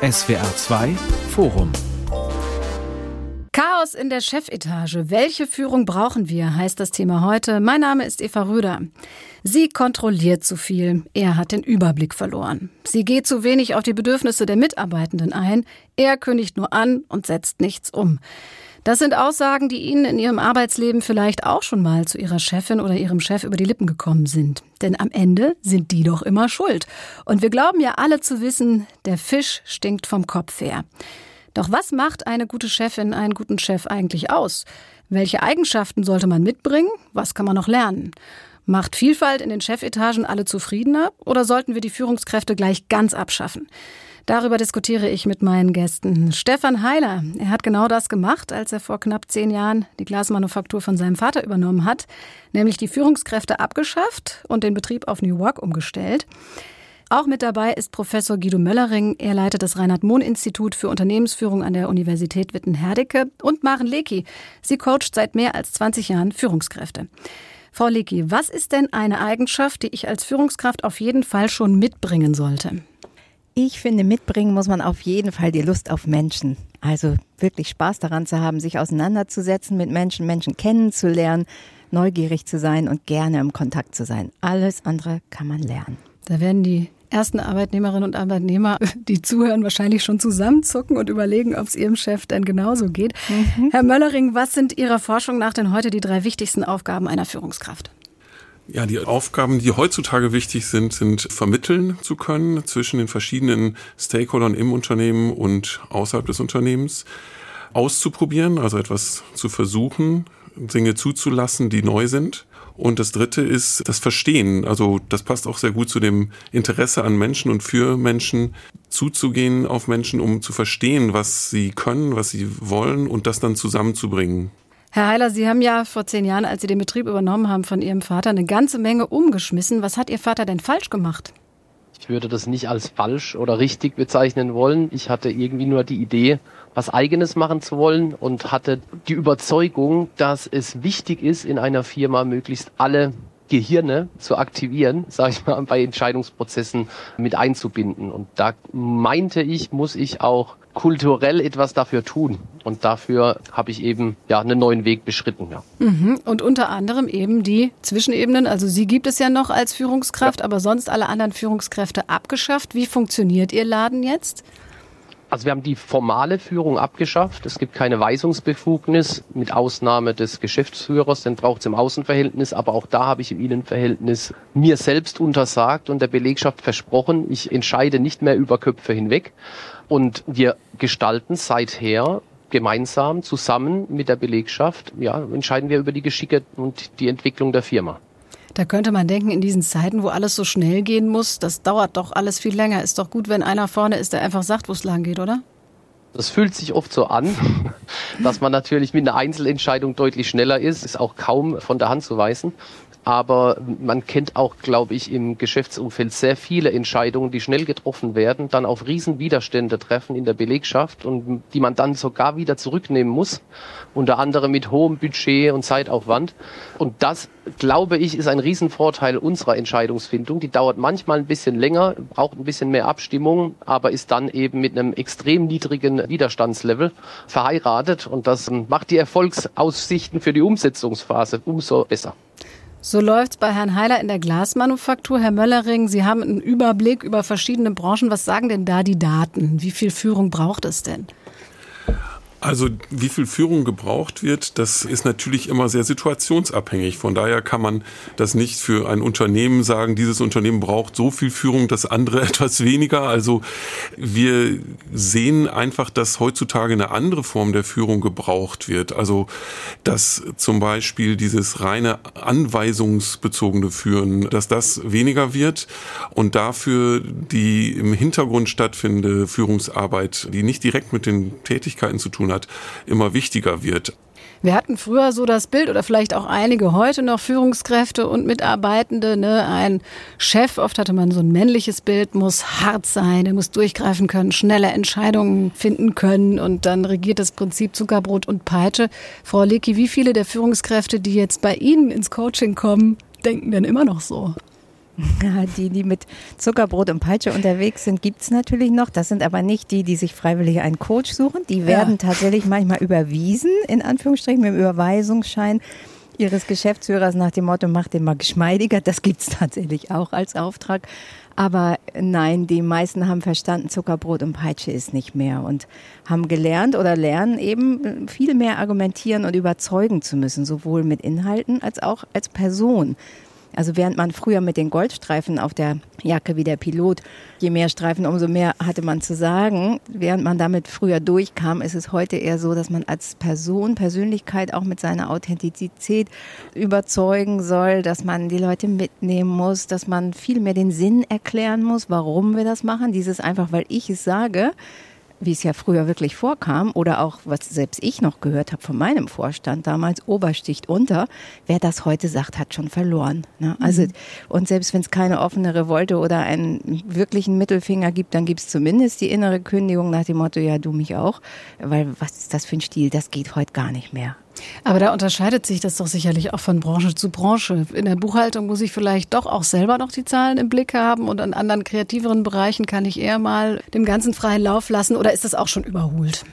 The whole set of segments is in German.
SWR 2 Forum Chaos in der Chefetage. Welche Führung brauchen wir, heißt das Thema heute. Mein Name ist Eva Röder. Sie kontrolliert zu viel. Er hat den Überblick verloren. Sie geht zu wenig auf die Bedürfnisse der Mitarbeitenden ein. Er kündigt nur an und setzt nichts um. Das sind Aussagen, die Ihnen in Ihrem Arbeitsleben vielleicht auch schon mal zu Ihrer Chefin oder Ihrem Chef über die Lippen gekommen sind. Denn am Ende sind die doch immer schuld. Und wir glauben ja alle zu wissen, der Fisch stinkt vom Kopf her. Doch was macht eine gute Chefin, einen guten Chef eigentlich aus? Welche Eigenschaften sollte man mitbringen? Was kann man noch lernen? Macht Vielfalt in den Chefetagen alle zufriedener oder sollten wir die Führungskräfte gleich ganz abschaffen? Darüber diskutiere ich mit meinen Gästen. Stefan Heiler, er hat genau das gemacht, als er vor knapp zehn Jahren die Glasmanufaktur von seinem Vater übernommen hat, nämlich die Führungskräfte abgeschafft und den Betrieb auf New Work umgestellt. Auch mit dabei ist Professor Guido Möllering. Er leitet das Reinhard-Mohn-Institut für Unternehmensführung an der Universität Witten-Herdecke. Und Maren Lecky. Sie coacht seit mehr als 20 Jahren Führungskräfte. Frau Lecky, was ist denn eine Eigenschaft, die ich als Führungskraft auf jeden Fall schon mitbringen sollte? Ich finde, mitbringen muss man auf jeden Fall die Lust auf Menschen. Also wirklich Spaß daran zu haben, sich auseinanderzusetzen mit Menschen, Menschen kennenzulernen, neugierig zu sein und gerne im Kontakt zu sein. Alles andere kann man lernen. Da werden die ersten Arbeitnehmerinnen und Arbeitnehmer, die zuhören, wahrscheinlich schon zusammenzucken und überlegen, ob es ihrem Chef denn genauso geht. Mhm. Herr Möllering, was sind Ihrer Forschung nach denn heute die drei wichtigsten Aufgaben einer Führungskraft? Ja, die Aufgaben, die heutzutage wichtig sind, sind vermitteln zu können zwischen den verschiedenen Stakeholdern im Unternehmen und außerhalb des Unternehmens, auszuprobieren, also etwas zu versuchen, Dinge zuzulassen, die neu sind und das dritte ist das Verstehen. Also das passt auch sehr gut zu dem Interesse an Menschen und für Menschen zuzugehen auf Menschen, um zu verstehen, was sie können, was sie wollen und das dann zusammenzubringen. Herr Heiler, Sie haben ja vor zehn Jahren, als Sie den Betrieb übernommen haben von Ihrem Vater, eine ganze Menge umgeschmissen. Was hat Ihr Vater denn falsch gemacht? Ich würde das nicht als falsch oder richtig bezeichnen wollen. Ich hatte irgendwie nur die Idee, was eigenes machen zu wollen und hatte die Überzeugung, dass es wichtig ist, in einer Firma möglichst alle Gehirne zu aktivieren, sage ich mal, bei Entscheidungsprozessen mit einzubinden. Und da meinte ich, muss ich auch kulturell etwas dafür tun. Und dafür habe ich eben ja einen neuen Weg beschritten. Ja. Mhm. Und unter anderem eben die Zwischenebenen. Also Sie gibt es ja noch als Führungskraft, ja. aber sonst alle anderen Führungskräfte abgeschafft. Wie funktioniert Ihr Laden jetzt? Also wir haben die formale Führung abgeschafft. Es gibt keine Weisungsbefugnis mit Ausnahme des Geschäftsführers, den braucht es im Außenverhältnis, aber auch da habe ich im Innenverhältnis mir selbst untersagt und der Belegschaft versprochen, ich entscheide nicht mehr über Köpfe hinweg. Und wir gestalten seither gemeinsam zusammen mit der Belegschaft, ja, entscheiden wir über die Geschicke und die Entwicklung der Firma. Da könnte man denken, in diesen Zeiten, wo alles so schnell gehen muss, das dauert doch alles viel länger. Ist doch gut, wenn einer vorne ist, der einfach sagt, wo es lang geht, oder? Das fühlt sich oft so an, dass man natürlich mit einer Einzelentscheidung deutlich schneller ist, ist auch kaum von der Hand zu weisen. Aber man kennt auch, glaube ich, im Geschäftsumfeld sehr viele Entscheidungen, die schnell getroffen werden, dann auf Riesenwiderstände treffen in der Belegschaft und die man dann sogar wieder zurücknehmen muss, unter anderem mit hohem Budget und Zeitaufwand. Und das, glaube ich, ist ein Riesenvorteil unserer Entscheidungsfindung. Die dauert manchmal ein bisschen länger, braucht ein bisschen mehr Abstimmung, aber ist dann eben mit einem extrem niedrigen Widerstandslevel verheiratet und das macht die Erfolgsaussichten für die Umsetzungsphase umso besser. So läuft's bei Herrn Heiler in der Glasmanufaktur. Herr Möllering, Sie haben einen Überblick über verschiedene Branchen. Was sagen denn da die Daten? Wie viel Führung braucht es denn? Also wie viel Führung gebraucht wird, das ist natürlich immer sehr situationsabhängig. Von daher kann man das nicht für ein Unternehmen sagen, dieses Unternehmen braucht so viel Führung, das andere etwas weniger. Also wir sehen einfach, dass heutzutage eine andere Form der Führung gebraucht wird. Also dass zum Beispiel dieses reine anweisungsbezogene Führen, dass das weniger wird und dafür die im Hintergrund stattfindende Führungsarbeit, die nicht direkt mit den Tätigkeiten zu tun tun hat, immer wichtiger wird. Wir hatten früher so das Bild oder vielleicht auch einige heute noch Führungskräfte und Mitarbeitende. Ne? Ein Chef, oft hatte man so ein männliches Bild, muss hart sein, er muss durchgreifen können, schnelle Entscheidungen finden können und dann regiert das Prinzip Zuckerbrot und Peitsche. Frau Lecky, wie viele der Führungskräfte, die jetzt bei Ihnen ins Coaching kommen, denken denn immer noch so? Die, die mit Zuckerbrot und Peitsche unterwegs sind, gibt es natürlich noch. Das sind aber nicht die, die sich freiwillig einen Coach suchen. Die werden ja. tatsächlich manchmal überwiesen, in Anführungsstrichen, mit dem Überweisungsschein ihres Geschäftsführers nach dem Motto, mach den mal geschmeidiger. Das gibt es tatsächlich auch als Auftrag. Aber nein, die meisten haben verstanden, Zuckerbrot und Peitsche ist nicht mehr und haben gelernt oder lernen eben viel mehr argumentieren und überzeugen zu müssen, sowohl mit Inhalten als auch als Person. Also während man früher mit den Goldstreifen auf der Jacke wie der Pilot, je mehr Streifen, umso mehr hatte man zu sagen. Während man damit früher durchkam, ist es heute eher so, dass man als Person, Persönlichkeit auch mit seiner Authentizität überzeugen soll, dass man die Leute mitnehmen muss, dass man viel mehr den Sinn erklären muss, warum wir das machen. Dieses einfach, weil ich es sage, wie es ja früher wirklich vorkam, oder auch, was selbst ich noch gehört habe von meinem Vorstand damals, Obersticht unter, wer das heute sagt, hat schon verloren. Ne? Also, mhm. und selbst wenn es keine offene Revolte oder einen wirklichen Mittelfinger gibt, dann gibt es zumindest die innere Kündigung nach dem Motto, ja, du mich auch, weil was ist das für ein Stil, das geht heute gar nicht mehr. Aber da unterscheidet sich das doch sicherlich auch von Branche zu Branche. In der Buchhaltung muss ich vielleicht doch auch selber noch die Zahlen im Blick haben und an anderen kreativeren Bereichen kann ich eher mal dem ganzen freien Lauf lassen oder ist das auch schon überholt?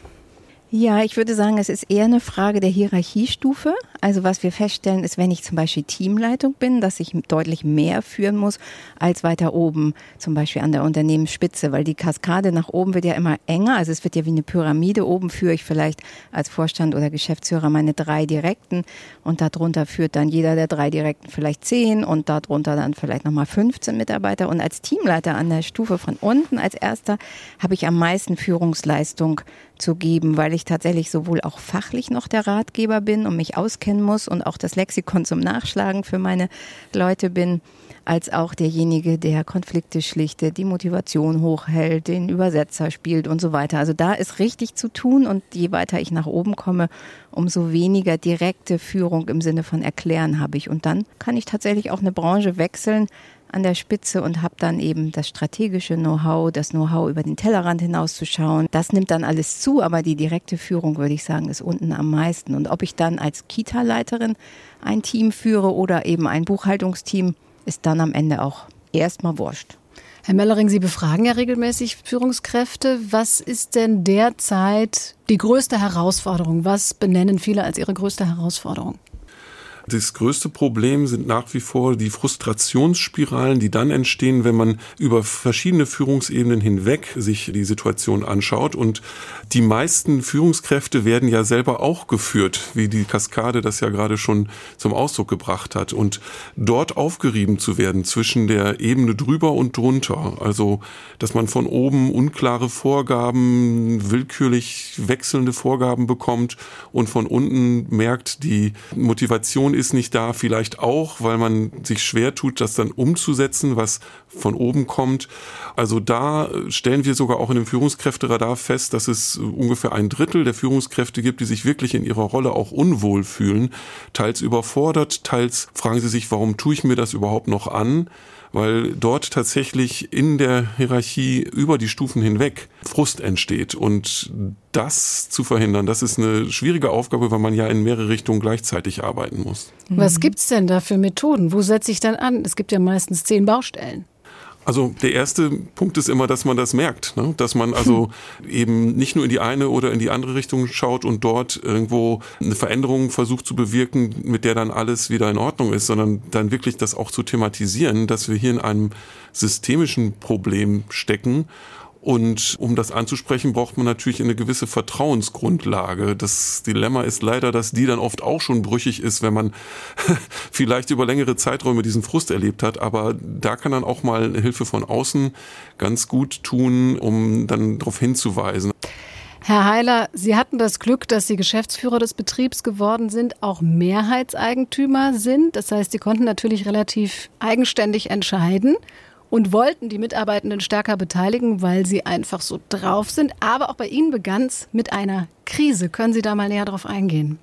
Ja, ich würde sagen, es ist eher eine Frage der Hierarchiestufe. Also was wir feststellen, ist, wenn ich zum Beispiel Teamleitung bin, dass ich deutlich mehr führen muss als weiter oben, zum Beispiel an der Unternehmensspitze, weil die Kaskade nach oben wird ja immer enger. Also es wird ja wie eine Pyramide. Oben führe ich vielleicht als Vorstand oder Geschäftsführer meine drei Direkten und darunter führt dann jeder der drei Direkten vielleicht zehn und darunter dann vielleicht nochmal 15 Mitarbeiter. Und als Teamleiter an der Stufe von unten als erster habe ich am meisten Führungsleistung zu geben, weil ich tatsächlich sowohl auch fachlich noch der Ratgeber bin und mich auskennen muss und auch das Lexikon zum Nachschlagen für meine Leute bin, als auch derjenige, der Konflikte schlichtet, die Motivation hochhält, den Übersetzer spielt und so weiter. Also da ist richtig zu tun und je weiter ich nach oben komme, umso weniger direkte Führung im Sinne von Erklären habe ich. Und dann kann ich tatsächlich auch eine Branche wechseln, an der Spitze und habe dann eben das strategische Know-how, das Know-how über den Tellerrand hinauszuschauen. Das nimmt dann alles zu, aber die direkte Führung, würde ich sagen, ist unten am meisten. Und ob ich dann als Kita-Leiterin ein Team führe oder eben ein Buchhaltungsteam, ist dann am Ende auch erstmal wurscht. Herr Mellering, Sie befragen ja regelmäßig Führungskräfte. Was ist denn derzeit die größte Herausforderung? Was benennen viele als ihre größte Herausforderung? Das größte Problem sind nach wie vor die Frustrationsspiralen, die dann entstehen, wenn man über verschiedene Führungsebenen hinweg sich die Situation anschaut. Und die meisten Führungskräfte werden ja selber auch geführt, wie die Kaskade das ja gerade schon zum Ausdruck gebracht hat. Und dort aufgerieben zu werden zwischen der Ebene drüber und drunter, also dass man von oben unklare Vorgaben, willkürlich wechselnde Vorgaben bekommt und von unten merkt, die Motivation ist nicht da, vielleicht auch, weil man sich schwer tut, das dann umzusetzen, was von oben kommt. Also da stellen wir sogar auch in dem Führungskräfteradar fest, dass es ungefähr ein Drittel der Führungskräfte gibt, die sich wirklich in ihrer Rolle auch unwohl fühlen, teils überfordert, teils fragen sie sich, warum tue ich mir das überhaupt noch an? weil dort tatsächlich in der Hierarchie über die Stufen hinweg Frust entsteht. Und das zu verhindern, das ist eine schwierige Aufgabe, weil man ja in mehrere Richtungen gleichzeitig arbeiten muss. Was gibt's denn da für Methoden? Wo setze ich dann an? Es gibt ja meistens zehn Baustellen. Also der erste Punkt ist immer, dass man das merkt, ne? dass man also hm. eben nicht nur in die eine oder in die andere Richtung schaut und dort irgendwo eine Veränderung versucht zu bewirken, mit der dann alles wieder in Ordnung ist, sondern dann wirklich das auch zu thematisieren, dass wir hier in einem systemischen Problem stecken und um das anzusprechen, braucht man natürlich eine gewisse Vertrauensgrundlage. Das Dilemma ist leider, dass die dann oft auch schon brüchig ist, wenn man vielleicht über längere Zeiträume diesen Frust erlebt hat. Aber da kann dann auch mal Hilfe von außen ganz gut tun, um dann darauf hinzuweisen. Herr Heiler, Sie hatten das Glück, dass Sie Geschäftsführer des Betriebs geworden sind, auch Mehrheitseigentümer sind. Das heißt, Sie konnten natürlich relativ eigenständig entscheiden und wollten die Mitarbeitenden stärker beteiligen, weil sie einfach so drauf sind. Aber auch bei Ihnen begann es mit einer Krise. Können Sie da mal näher drauf eingehen?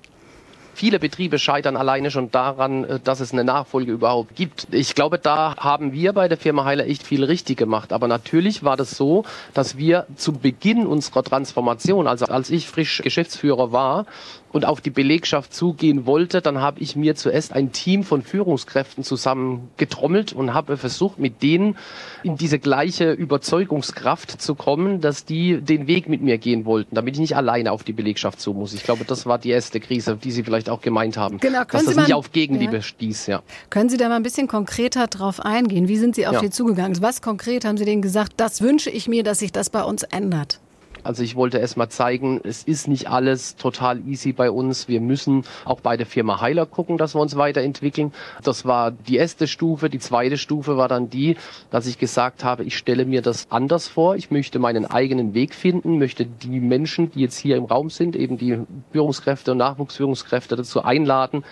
Viele Betriebe scheitern alleine schon daran, äh, dass es eine Nachfolge überhaupt gibt. Ich glaube, da haben wir bei der Firma Heiler echt viel richtig gemacht. Aber natürlich war das so, dass wir zu Beginn unserer Transformation, also als ich frisch Geschäftsführer war, und auf die Belegschaft zugehen wollte, dann habe ich mir zuerst ein Team von Führungskräften zusammengetrommelt und habe versucht, mit denen in diese gleiche Überzeugungskraft zu kommen, dass die den Weg mit mir gehen wollten, damit ich nicht alleine auf die Belegschaft zu muss. Ich glaube, das war die erste Krise, die Sie vielleicht auch gemeint haben. Genau, dass das nicht auf Gegenliebe ja. stieß, ja. Können Sie da mal ein bisschen konkreter drauf eingehen? Wie sind Sie auf Ja. die zugegangen? Was konkret haben Sie denen gesagt? Das wünsche ich mir, dass sich das bei uns ändert. Also ich wollte erst mal zeigen, es ist nicht alles total easy bei uns. Wir müssen auch bei der Firma Heiler gucken, dass wir uns weiterentwickeln. Das war die erste Stufe. Die zweite Stufe war dann die, dass ich gesagt habe, ich stelle mir das anders vor. Ich möchte meinen eigenen Weg finden, möchte die Menschen, die jetzt hier im Raum sind, eben die Führungskräfte und Nachwuchsführungskräfte dazu einladen,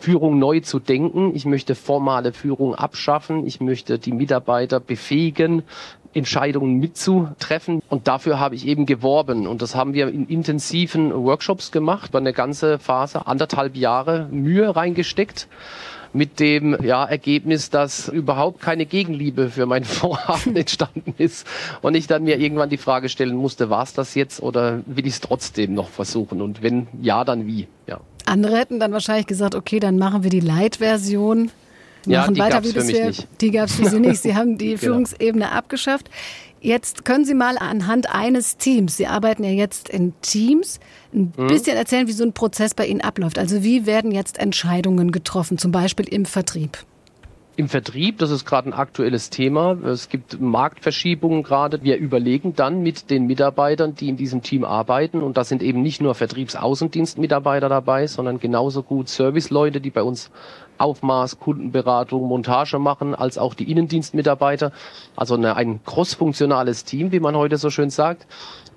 Führung neu zu denken. Ich möchte formale Führung abschaffen. Ich möchte die Mitarbeiter befähigen, Entscheidungen mitzutreffen. Und dafür habe ich eben geworben. Und das haben wir in intensiven Workshops gemacht, über eine ganze Phase, anderthalb Jahre Mühe reingesteckt. Mit dem ja, Ergebnis, dass überhaupt keine Gegenliebe für mein Vorhaben entstanden ist. Und ich dann mir irgendwann die Frage stellen musste, war es das jetzt oder will ich es trotzdem noch versuchen? Und wenn ja, dann wie? Ja. Andere hätten dann wahrscheinlich gesagt, okay, dann machen wir die Light-Version. Ja, machen die weiter, wie. Genau. Die gab es für Sie nicht. Sie haben die Führungsebene abgeschafft. Jetzt können Sie mal anhand eines Teams, Sie arbeiten ja jetzt in Teams, ein Mhm. bisschen erzählen, wie so ein Prozess bei Ihnen abläuft. Also wie werden jetzt Entscheidungen getroffen, zum Beispiel im Vertrieb? Im Vertrieb, das ist gerade ein aktuelles Thema. Es gibt Marktverschiebungen gerade. Wir überlegen dann mit den Mitarbeitern, die in diesem Team arbeiten, und da sind eben nicht nur Vertriebsaußendienstmitarbeiter dabei, sondern genauso gut Serviceleute, die bei uns Aufmaß, Kundenberatung, Montage machen, als auch die Innendienstmitarbeiter. Also eine, ein crossfunktionales Team, wie man heute so schön sagt.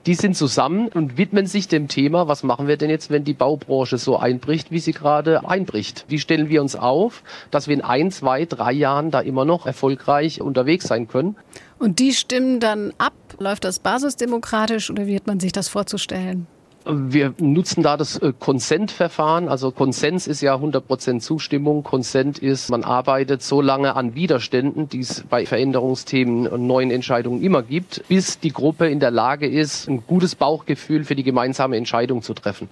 Die sind zusammen und widmen sich dem Thema, was machen wir denn jetzt, wenn die Baubranche so einbricht, wie sie gerade einbricht? Wie stellen wir uns auf, dass wir in ein, zwei, drei Jahren da immer noch erfolgreich unterwegs sein können? Und die stimmen dann ab? Läuft das basisdemokratisch oder wie hat man sich das vorzustellen? Wir nutzen da das äh, Consent-Verfahren. Also Konsens ist ja 100% Zustimmung. Consent ist, man arbeitet so lange an Widerständen, die es bei Veränderungsthemen und neuen Entscheidungen immer gibt, bis die Gruppe in der Lage ist, ein gutes Bauchgefühl für die gemeinsame Entscheidung zu treffen.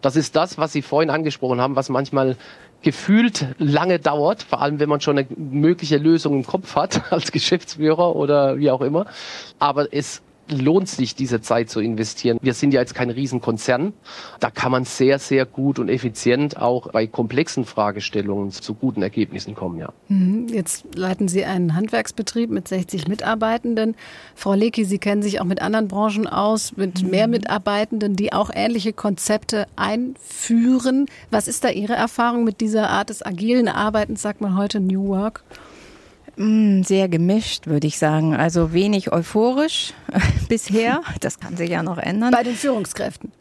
Das ist das, was Sie vorhin angesprochen haben, was manchmal gefühlt lange dauert, vor allem wenn man schon eine mögliche Lösung im Kopf hat als Geschäftsführer oder wie auch immer. Aber es lohnt sich, diese Zeit zu investieren. Wir sind ja jetzt kein Riesenkonzern. Da kann man sehr, sehr gut und effizient auch bei komplexen Fragestellungen zu guten Ergebnissen kommen, ja. Mhm. Jetzt leiten Sie einen Handwerksbetrieb mit 60 Mitarbeitenden. Frau Lecki, Sie kennen sich auch mit anderen Branchen aus, mit mehr Mitarbeitenden, die auch ähnliche Konzepte einführen. Was ist da Ihre Erfahrung mit dieser Art des agilen Arbeitens, sagt man heute New Work? Mm, Sehr gemischt, würde ich sagen. Also wenig euphorisch bisher. Das kann sich ja noch ändern. Bei den Führungskräften?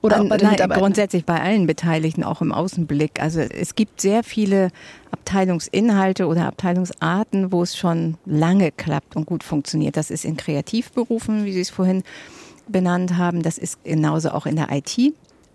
Oder auch An- bei den nein, grundsätzlich bei allen Beteiligten, auch im Außenblick. Also es gibt sehr viele Abteilungsinhalte oder Abteilungsarten, wo es schon lange klappt und gut funktioniert. Das ist in Kreativberufen, wie Sie es vorhin benannt haben. Das ist genauso auch in der IT.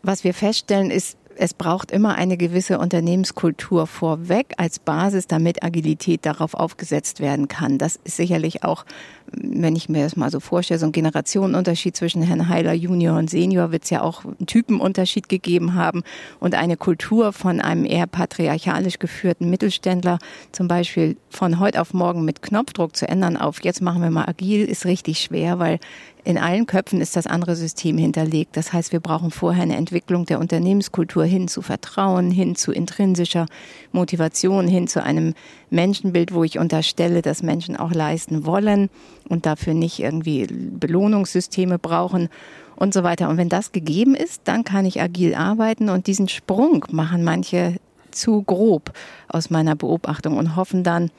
Was wir feststellen ist, es braucht immer eine gewisse Unternehmenskultur vorweg als Basis, damit Agilität darauf aufgesetzt werden kann. Das ist sicherlich auch, wenn ich mir das mal so vorstelle, so ein Generationenunterschied zwischen Herrn Heiler Junior und Senior wird es ja auch einen Typenunterschied gegeben haben und eine Kultur von einem eher patriarchalisch geführten Mittelständler zum Beispiel von heute auf morgen mit Knopfdruck zu ändern auf jetzt machen wir mal agil ist richtig schwer, weil in allen Köpfen ist das andere System hinterlegt. Das heißt, wir brauchen vorher eine Entwicklung der Unternehmenskultur hin zu Vertrauen, hin zu intrinsischer Motivation, hin zu einem Menschenbild, wo ich unterstelle, dass Menschen auch leisten wollen und dafür nicht irgendwie Belohnungssysteme brauchen und so weiter. Und wenn das gegeben ist, dann kann ich agil arbeiten und diesen Sprung machen manche zu grob aus meiner Beobachtung und hoffen dann,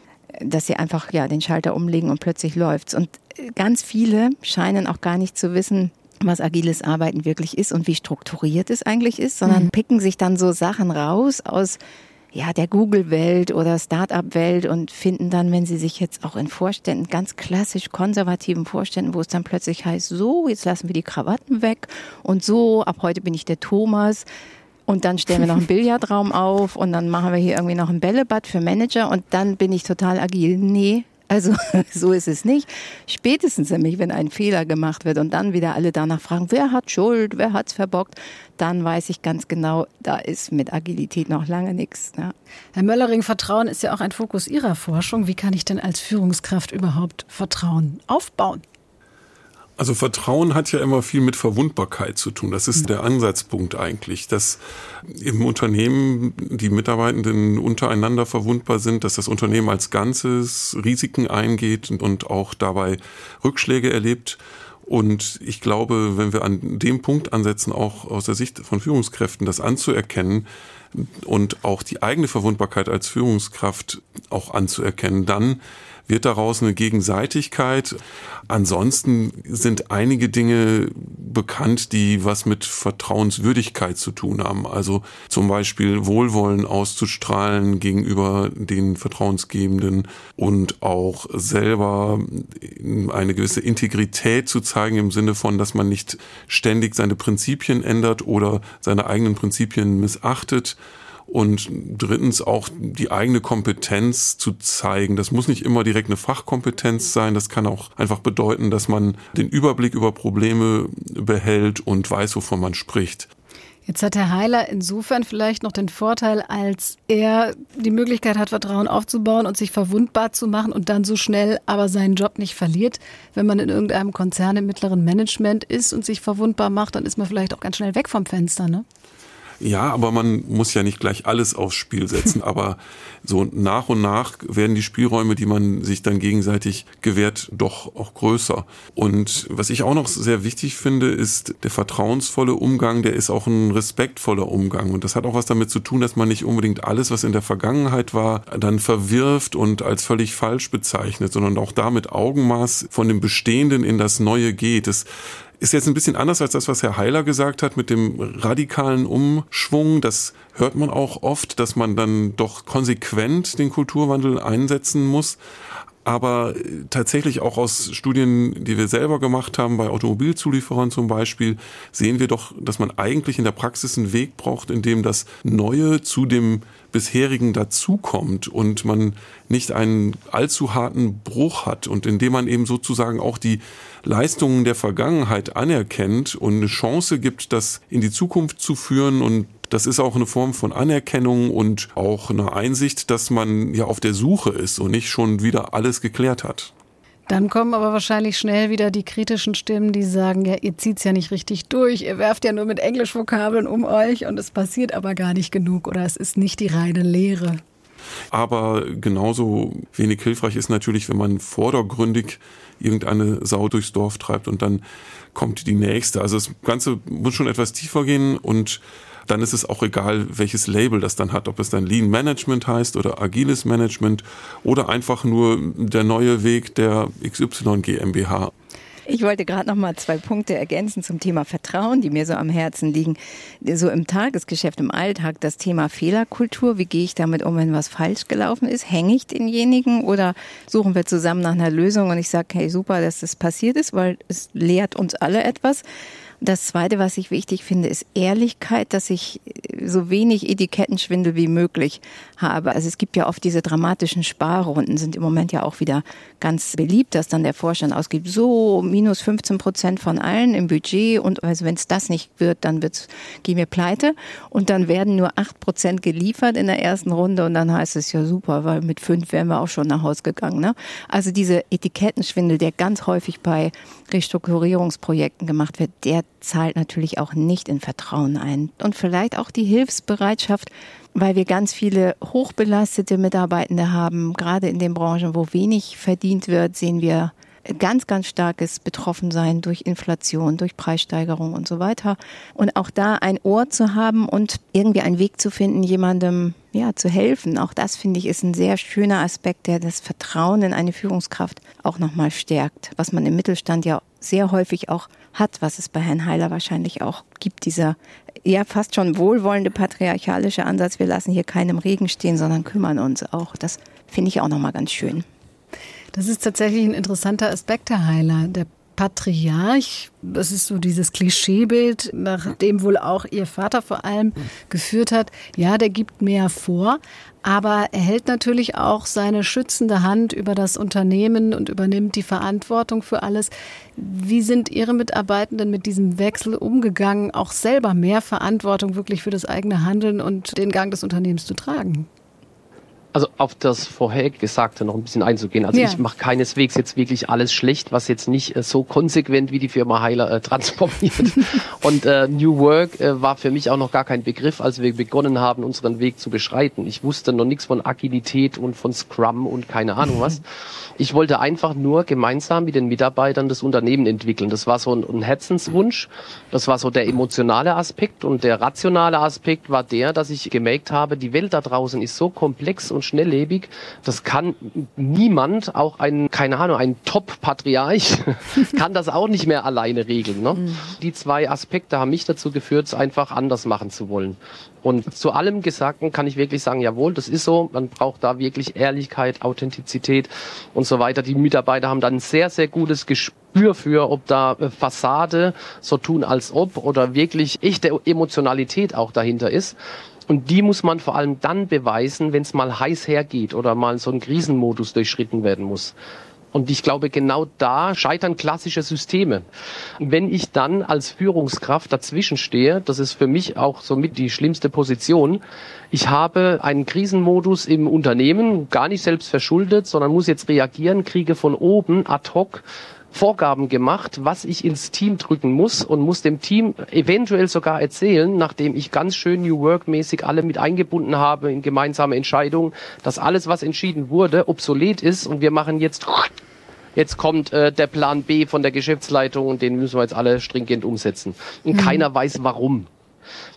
dass sie einfach ja den Schalter umlegen und plötzlich läuft's. Und ganz viele scheinen auch gar nicht zu wissen, was agiles Arbeiten wirklich ist und wie strukturiert es eigentlich ist, sondern picken sich dann so Sachen raus aus ja, der Google-Welt oder Start-up-Welt und finden dann, wenn sie sich jetzt auch in Vorständen, ganz klassisch konservativen Vorständen, wo es dann plötzlich heißt, so, jetzt lassen wir die Krawatten weg und so, ab heute bin ich der Thomas. Und dann stellen wir noch einen Billardraum auf und dann machen wir hier irgendwie noch ein Bällebad für Manager und dann bin ich total agil. Nee, also so ist es nicht. Spätestens nämlich, wenn ein Fehler gemacht wird und dann wieder alle danach fragen, wer hat Schuld, wer hat's verbockt, dann weiß ich ganz genau, da ist mit Agilität noch lange nichts. Ja. Herr Möllering, Vertrauen ist ja auch ein Fokus Ihrer Forschung. Wie kann ich denn als Führungskraft überhaupt Vertrauen aufbauen? Also Vertrauen hat ja immer viel mit Verwundbarkeit zu tun. Das ist der Ansatzpunkt eigentlich, dass im Unternehmen die Mitarbeitenden untereinander verwundbar sind, dass das Unternehmen als Ganzes Risiken eingeht und auch dabei Rückschläge erlebt. Und ich glaube, wenn wir an dem Punkt ansetzen, auch aus der Sicht von Führungskräften, das anzuerkennen und auch die eigene Verwundbarkeit als Führungskraft auch anzuerkennen, dann wird daraus eine Gegenseitigkeit. Ansonsten sind einige Dinge bekannt, die was mit Vertrauenswürdigkeit zu tun haben. Also zum Beispiel Wohlwollen auszustrahlen gegenüber den Vertrauensgebenden und auch selber eine gewisse Integrität zu zeigen im Sinne von, dass man nicht ständig seine Prinzipien ändert oder seine eigenen Prinzipien missachtet und drittens auch die eigene Kompetenz zu zeigen. Das muss nicht immer direkt eine Fachkompetenz sein. Das kann auch einfach bedeuten, dass man den Überblick über Probleme behält und weiß, wovon man spricht. Jetzt hat Herr Heiler insofern vielleicht noch den Vorteil, als er die Möglichkeit hat, Vertrauen aufzubauen und sich verwundbar zu machen und dann so schnell aber seinen Job nicht verliert. Wenn man in irgendeinem Konzern im mittleren Management ist und sich verwundbar macht, dann ist man vielleicht auch ganz schnell weg vom Fenster, ne? Ja, aber man muss ja nicht gleich alles aufs Spiel setzen. aber so nach und nach werden die Spielräume, die man sich dann gegenseitig gewährt, doch auch größer. Und was ich auch noch sehr wichtig finde, ist der vertrauensvolle Umgang, der ist auch ein respektvoller Umgang. Und das hat auch was damit zu tun, dass man nicht unbedingt alles, was in der Vergangenheit war, dann verwirft und als völlig falsch bezeichnet, sondern auch damit Augenmaß von dem Bestehenden in das Neue geht. Das ist jetzt ein bisschen anders als das, was Herr Heiler gesagt hat mit dem radikalen Umschwung. Das hört man auch oft, dass man dann doch konsequent den Kulturwandel einsetzen muss. Aber tatsächlich auch aus Studien, die wir selber gemacht haben, bei Automobilzulieferern zum Beispiel, sehen wir doch, dass man eigentlich in der Praxis einen Weg braucht, in dem das Neue zu dem bisherigen dazukommt und man nicht einen allzu harten Bruch hat und indem man eben sozusagen auch die Leistungen der Vergangenheit anerkennt und eine Chance gibt, das in die Zukunft zu führen und das ist auch eine Form von Anerkennung und auch eine Einsicht, dass man ja auf der Suche ist und nicht schon wieder alles geklärt hat. Dann kommen aber wahrscheinlich schnell wieder die kritischen Stimmen, die sagen, ja, ihr zieht's ja nicht richtig durch, ihr werft ja nur mit Englischvokabeln um euch und es passiert aber gar nicht genug oder es ist nicht die reine Lehre. Aber genauso wenig hilfreich ist natürlich, wenn man vordergründig irgendeine Sau durchs Dorf treibt und dann kommt die nächste. Also das Ganze muss schon etwas tiefer gehen und dann ist es auch egal, welches Label das dann hat, ob es dann Lean Management heißt oder agiles Management oder einfach nur der neue Weg der XY GmbH. Ich wollte gerade noch mal zwei Punkte ergänzen zum Thema Vertrauen, die mir so am Herzen liegen. So im Tagesgeschäft, im Alltag, das Thema Fehlerkultur. Wie gehe ich damit um, wenn was falsch gelaufen ist? Hänge ich denjenigen oder suchen wir zusammen nach einer Lösung und ich sage, hey, super, dass das passiert ist, weil es lehrt uns alle etwas. Das Zweite, was ich wichtig finde, ist Ehrlichkeit, dass ich so wenig Etikettenschwindel wie möglich habe. Also es gibt ja oft diese dramatischen Sparrunden, sind im Moment ja auch wieder ganz beliebt, dass dann der Vorstand ausgibt, so minus 15 Prozent von allen im Budget und also wenn es das nicht wird, dann wird's, gehen wir pleite und dann werden nur acht Prozent geliefert in der ersten Runde und dann heißt es ja super, weil mit fünf wären wir auch schon nach Hause gegangen. Ne? Also diese Etikettenschwindel, der ganz häufig bei Restrukturierungsprojekten gemacht wird, der zahlt natürlich auch nicht in Vertrauen ein. Und vielleicht auch die Hilfsbereitschaft, weil wir ganz viele hochbelastete Mitarbeitende haben. Gerade in den Branchen, wo wenig verdient wird, sehen wir ganz, ganz starkes Betroffensein durch Inflation, durch Preissteigerung und so weiter. Und auch da ein Ohr zu haben und irgendwie einen Weg zu finden, jemandem ja, zu helfen. Auch das finde ich ist ein sehr schöner Aspekt, der das Vertrauen in eine Führungskraft auch nochmal stärkt, was man im Mittelstand ja sehr häufig auch hat, was es bei Herrn Heiler wahrscheinlich auch gibt, dieser ja fast schon wohlwollende patriarchalische Ansatz, wir lassen hier keinem Regen stehen, sondern kümmern uns auch. Das finde ich auch nochmal ganz schön. Das ist tatsächlich ein interessanter Aspekt, Herr Heiler. Der Patriarch, das ist so dieses Klischeebild, nach dem wohl auch Ihr Vater vor allem geführt hat. Ja, der gibt mehr vor, aber er hält natürlich auch seine schützende Hand über das Unternehmen und übernimmt die Verantwortung für alles. Wie sind Ihre Mitarbeitenden mit diesem Wechsel umgegangen, auch selber mehr Verantwortung wirklich für das eigene Handeln und den Gang des Unternehmens zu tragen? Also auf das Vorhergesagte noch ein bisschen einzugehen. Also ja. ich mache keineswegs jetzt wirklich alles schlecht, was jetzt nicht äh, so konsequent wie die Firma Heiler äh, transformiert. und äh, New Work äh, war für mich auch noch gar kein Begriff, als wir begonnen haben, unseren Weg zu beschreiten. Ich wusste noch nichts von Agilität und von Scrum und keine Ahnung was. Ich wollte einfach nur gemeinsam mit den Mitarbeitern das Unternehmen entwickeln. Das war so ein, ein Herzenswunsch. Das war so der emotionale Aspekt. Und der rationale Aspekt war der, dass ich gemerkt habe, die Welt da draußen ist so komplex und schnelllebig. Das kann niemand, auch ein, keine Ahnung, ein Top-Patriarch, kann das auch nicht mehr alleine regeln. Ne? Mhm. Die zwei Aspekte haben mich dazu geführt, es einfach anders machen zu wollen. Und zu allem Gesagten kann ich wirklich sagen, jawohl, das ist so. Man braucht da wirklich Ehrlichkeit, Authentizität und so weiter. Die Mitarbeiter haben dann ein sehr, sehr gutes Gespür für, ob da äh, Fassade so tun als ob oder wirklich echte Emotionalität auch dahinter ist. Und die muss man vor allem dann beweisen, wenn es mal heiß hergeht oder mal so ein Krisenmodus durchschritten werden muss. Und ich glaube, genau da scheitern klassische Systeme. Wenn ich dann als Führungskraft dazwischen stehe, das ist für mich auch somit die schlimmste Position. Ich habe einen Krisenmodus im Unternehmen, gar nicht selbst verschuldet, sondern muss jetzt reagieren, kriege von oben ad hoc Vorgaben gemacht, was ich ins Team drücken muss und muss dem Team eventuell sogar erzählen, nachdem ich ganz schön New Work mäßig alle mit eingebunden habe in gemeinsame Entscheidungen, dass alles, was entschieden wurde, obsolet ist und wir machen jetzt jetzt kommt äh, der Plan B von der Geschäftsleitung und den müssen wir jetzt alle stringent umsetzen. Und mhm. keiner weiß warum.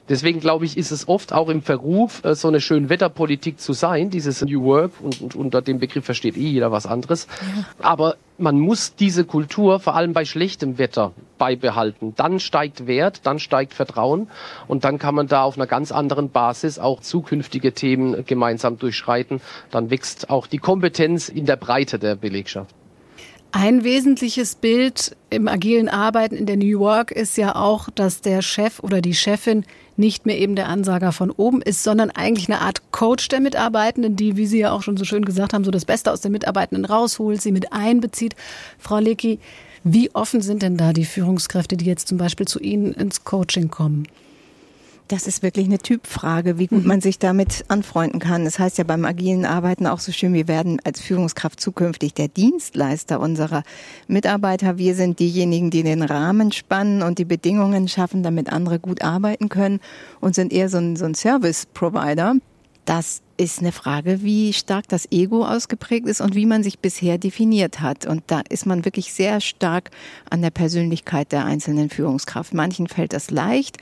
Deswegen glaube ich, ist es oft auch im Verruf, äh, so eine schöne Wetterpolitik zu sein, dieses New Work, und, und unter dem Begriff versteht eh jeder was anderes. Ja. Aber man muss diese Kultur vor allem bei schlechtem Wetter beibehalten. Dann steigt Wert, dann steigt Vertrauen und dann kann man da auf einer ganz anderen Basis auch zukünftige Themen gemeinsam durchschreiten. Dann wächst auch die Kompetenz in der Breite der Belegschaft. Ein wesentliches Bild im agilen Arbeiten in der New York ist ja auch, dass der Chef oder die Chefin nicht mehr eben der Ansager von oben ist, sondern eigentlich eine Art Coach der Mitarbeitenden, die, wie Sie ja auch schon so schön gesagt haben, so das Beste aus den Mitarbeitenden rausholt, sie mit einbezieht. Frau Lecki, wie offen sind denn da die Führungskräfte, die jetzt zum Beispiel zu Ihnen ins Coaching kommen? Das ist wirklich eine Typfrage, wie gut mhm. man sich damit anfreunden kann. Das heißt ja beim agilen Arbeiten auch so schön, wir werden als Führungskraft zukünftig der Dienstleister unserer Mitarbeiter. Wir sind diejenigen, die den Rahmen spannen und die Bedingungen schaffen, damit andere gut arbeiten können und sind eher so ein, so ein Service-Provider. Das ist eine Frage, wie stark das Ego ausgeprägt ist und wie man sich bisher definiert hat. Und da ist man wirklich sehr stark an der Persönlichkeit der einzelnen Führungskraft. Manchen fällt das leicht,